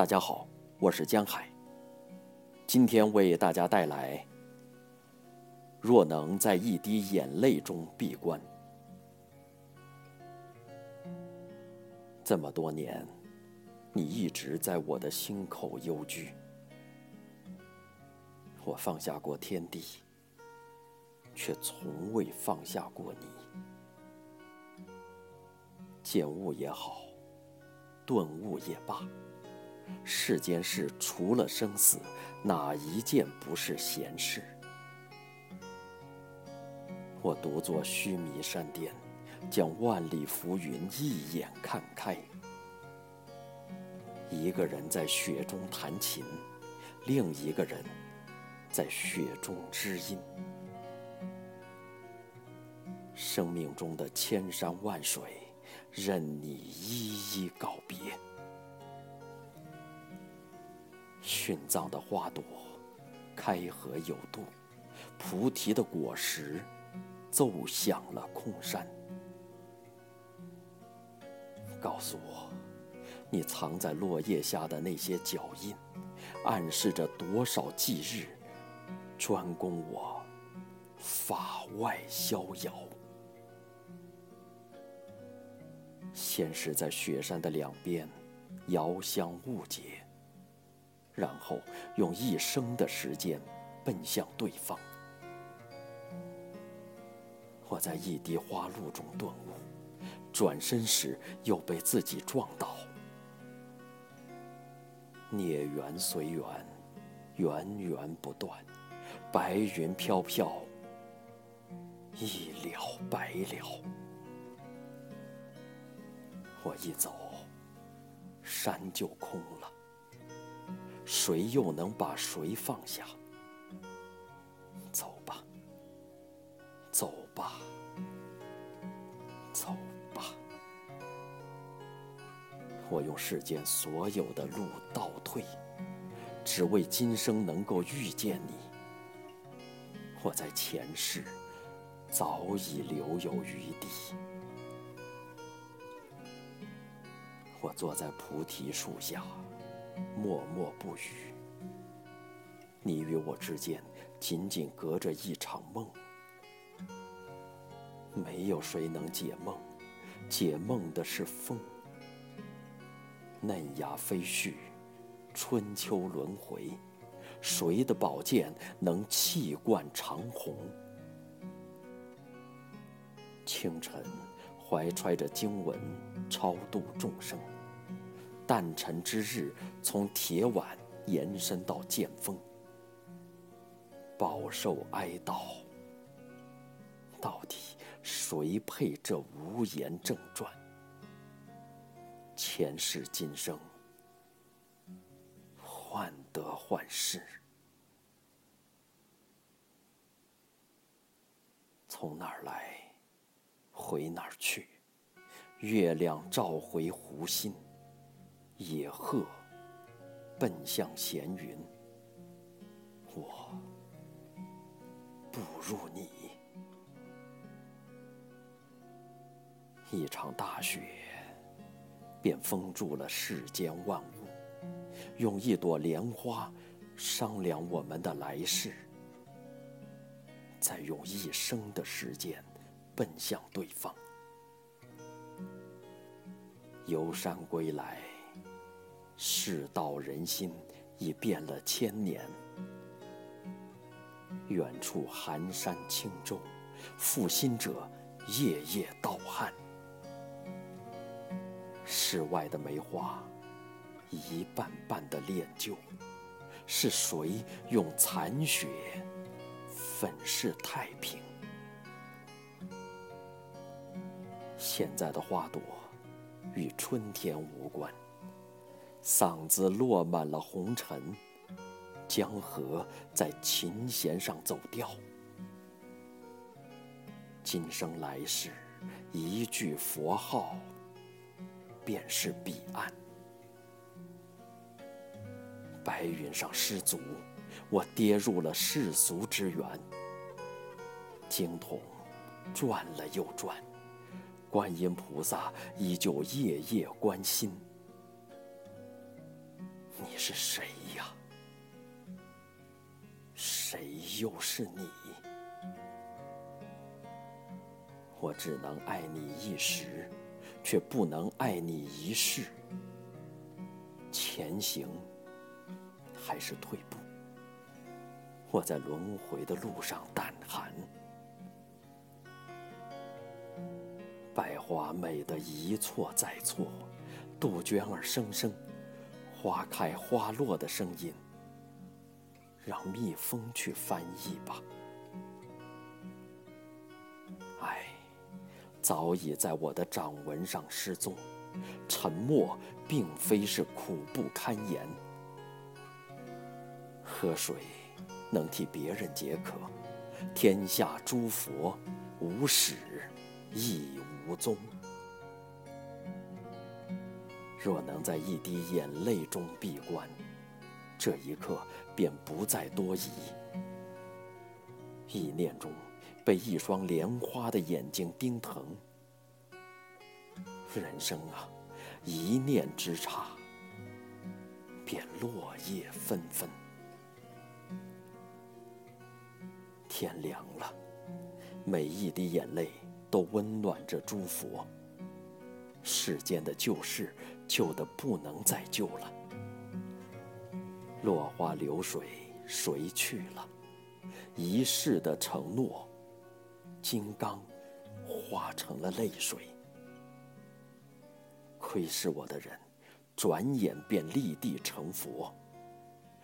大家好，我是江海。今天为大家带来：若能在一滴眼泪中闭关，这么多年，你一直在我的心口幽居。我放下过天地，却从未放下过你。见悟也好，顿悟也罢。世间事除了生死，哪一件不是闲事？我独坐须弥山巅，将万里浮云一眼看开。一个人在雪中弹琴，另一个人在雪中知音。生命中的千山万水，任你一一告别。殉葬的花朵，开合有度；菩提的果实，奏响了空山。告诉我，你藏在落叶下的那些脚印，暗示着多少忌日，专供我法外逍遥。先是在雪山的两边，遥相误解。然后用一生的时间奔向对方。我在一滴花露中顿悟，转身时又被自己撞倒。孽缘随缘，源源不断，白云飘飘，一了百了。我一走，山就空了。谁又能把谁放下？走吧，走吧，走吧。我用世间所有的路倒退，只为今生能够遇见你。我在前世早已留有余地。我坐在菩提树下。默默不语。你与我之间仅仅隔着一场梦，没有谁能解梦，解梦的是风。嫩芽飞絮，春秋轮回，谁的宝剑能气贯长虹？清晨，怀揣着经文，超度众生。诞辰之日，从铁碗延伸到剑锋，饱受哀悼。到底谁配这无言正传？前世今生，患得患失，从哪儿来，回哪儿去？月亮照回湖心。野鹤奔向闲云，我不如你。一场大雪，便封住了世间万物。用一朵莲花商量我们的来世，再用一生的时间奔向对方。游山归来。世道人心已变了千年，远处寒山轻舟，负心者夜夜盗汗。世外的梅花一瓣瓣的恋旧，是谁用残雪粉饰太平？现在的花朵与春天无关。嗓子落满了红尘，江河在琴弦上走调。今生来世，一句佛号，便是彼岸。白云上失足，我跌入了世俗之源。经筒转了又转，观音菩萨依旧夜夜关心。你是谁呀？谁又是你？我只能爱你一时，却不能爱你一世。前行还是退步？我在轮回的路上胆寒。百花美得一错再错，杜鹃儿声声，花开花落的声音，让蜜蜂去翻译吧。爱，早已在我的掌纹上失踪。沉默并非是苦不堪言。喝水能替别人解渴，天下诸佛无始亦无终。若能在一滴眼泪中闭关，这一刻便不再多疑。意念中被一双莲花的眼睛盯疼。人生啊，一念之差，便落叶纷纷。天凉了，每一滴眼泪都温暖着诸佛。世间的旧事，旧的不能再旧了。落花流水，谁去了？一世的承诺，金刚化成了泪水。窥视我的人，转眼便立地成佛。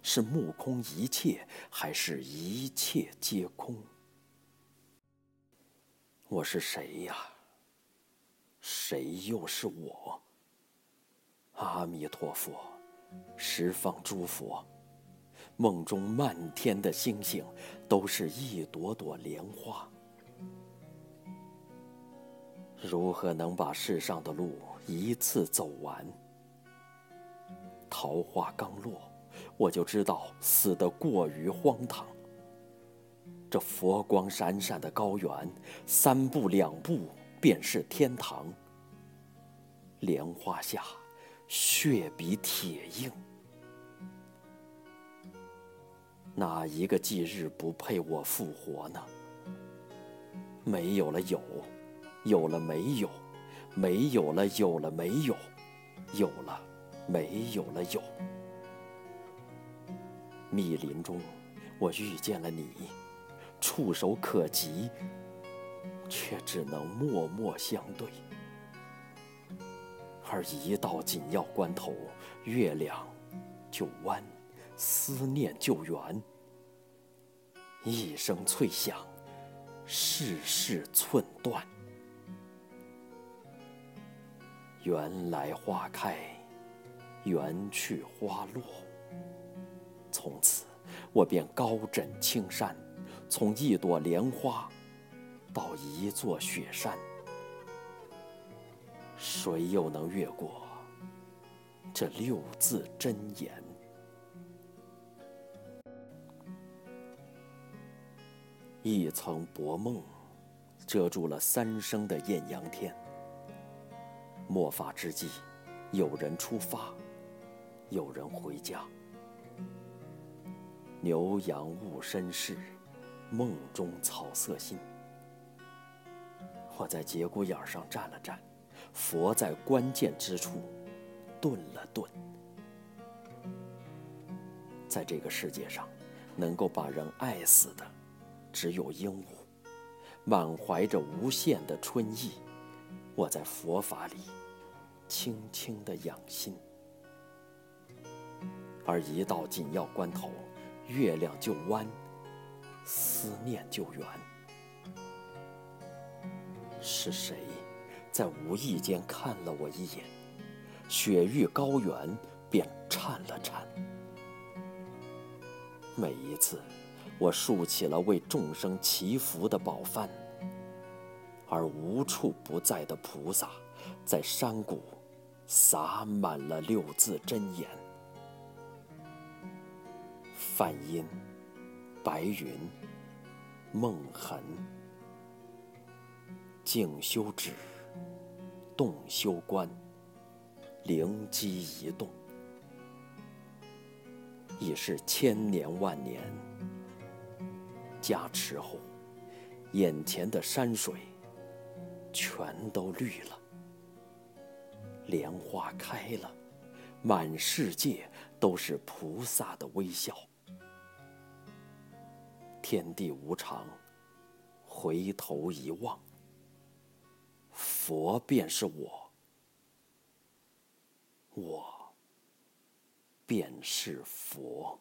是目空一切，还是一切皆空？我是谁呀？谁又是我？阿弥陀佛，十方诸佛，梦中漫天的星星，都是一朵朵莲花。如何能把世上的路？一次走完，桃花刚落，我就知道死得过于荒唐。这佛光闪闪的高原，三步两步便是天堂。莲花下，血比铁硬。哪一个忌日不配我复活呢？没有了有，有了没有。没有了，有了没有，有了没有了有。密林中，我遇见了你，触手可及，却只能默默相对。而一到紧要关头，月亮就弯，思念就圆。一声脆响，世事寸断。缘来花开，缘去花落。从此，我便高枕青山，从一朵莲花到一座雪山。谁又能越过这六字真言？一层薄梦，遮住了三生的艳阳天。末法之际，有人出发，有人回家。牛羊勿身世，梦中草色新。我在节骨眼上站了站，佛在关键之处顿了顿。在这个世界上，能够把人爱死的，只有鹦鹉。满怀着无限的春意，我在佛法里。轻轻的养心，而一到紧要关头，月亮就弯，思念就圆。是谁在无意间看了我一眼，雪域高原便颤了颤。每一次，我竖起了为众生祈福的宝幡，而无处不在的菩萨，在山谷。洒满了六字真言：梵音、白云、梦痕、静修止、动修观、灵机一动。已是千年万年。加持后，眼前的山水全都绿了，莲花开了，满世界都是菩萨的微笑。天地无常，回头一望，佛便是我，我便是佛。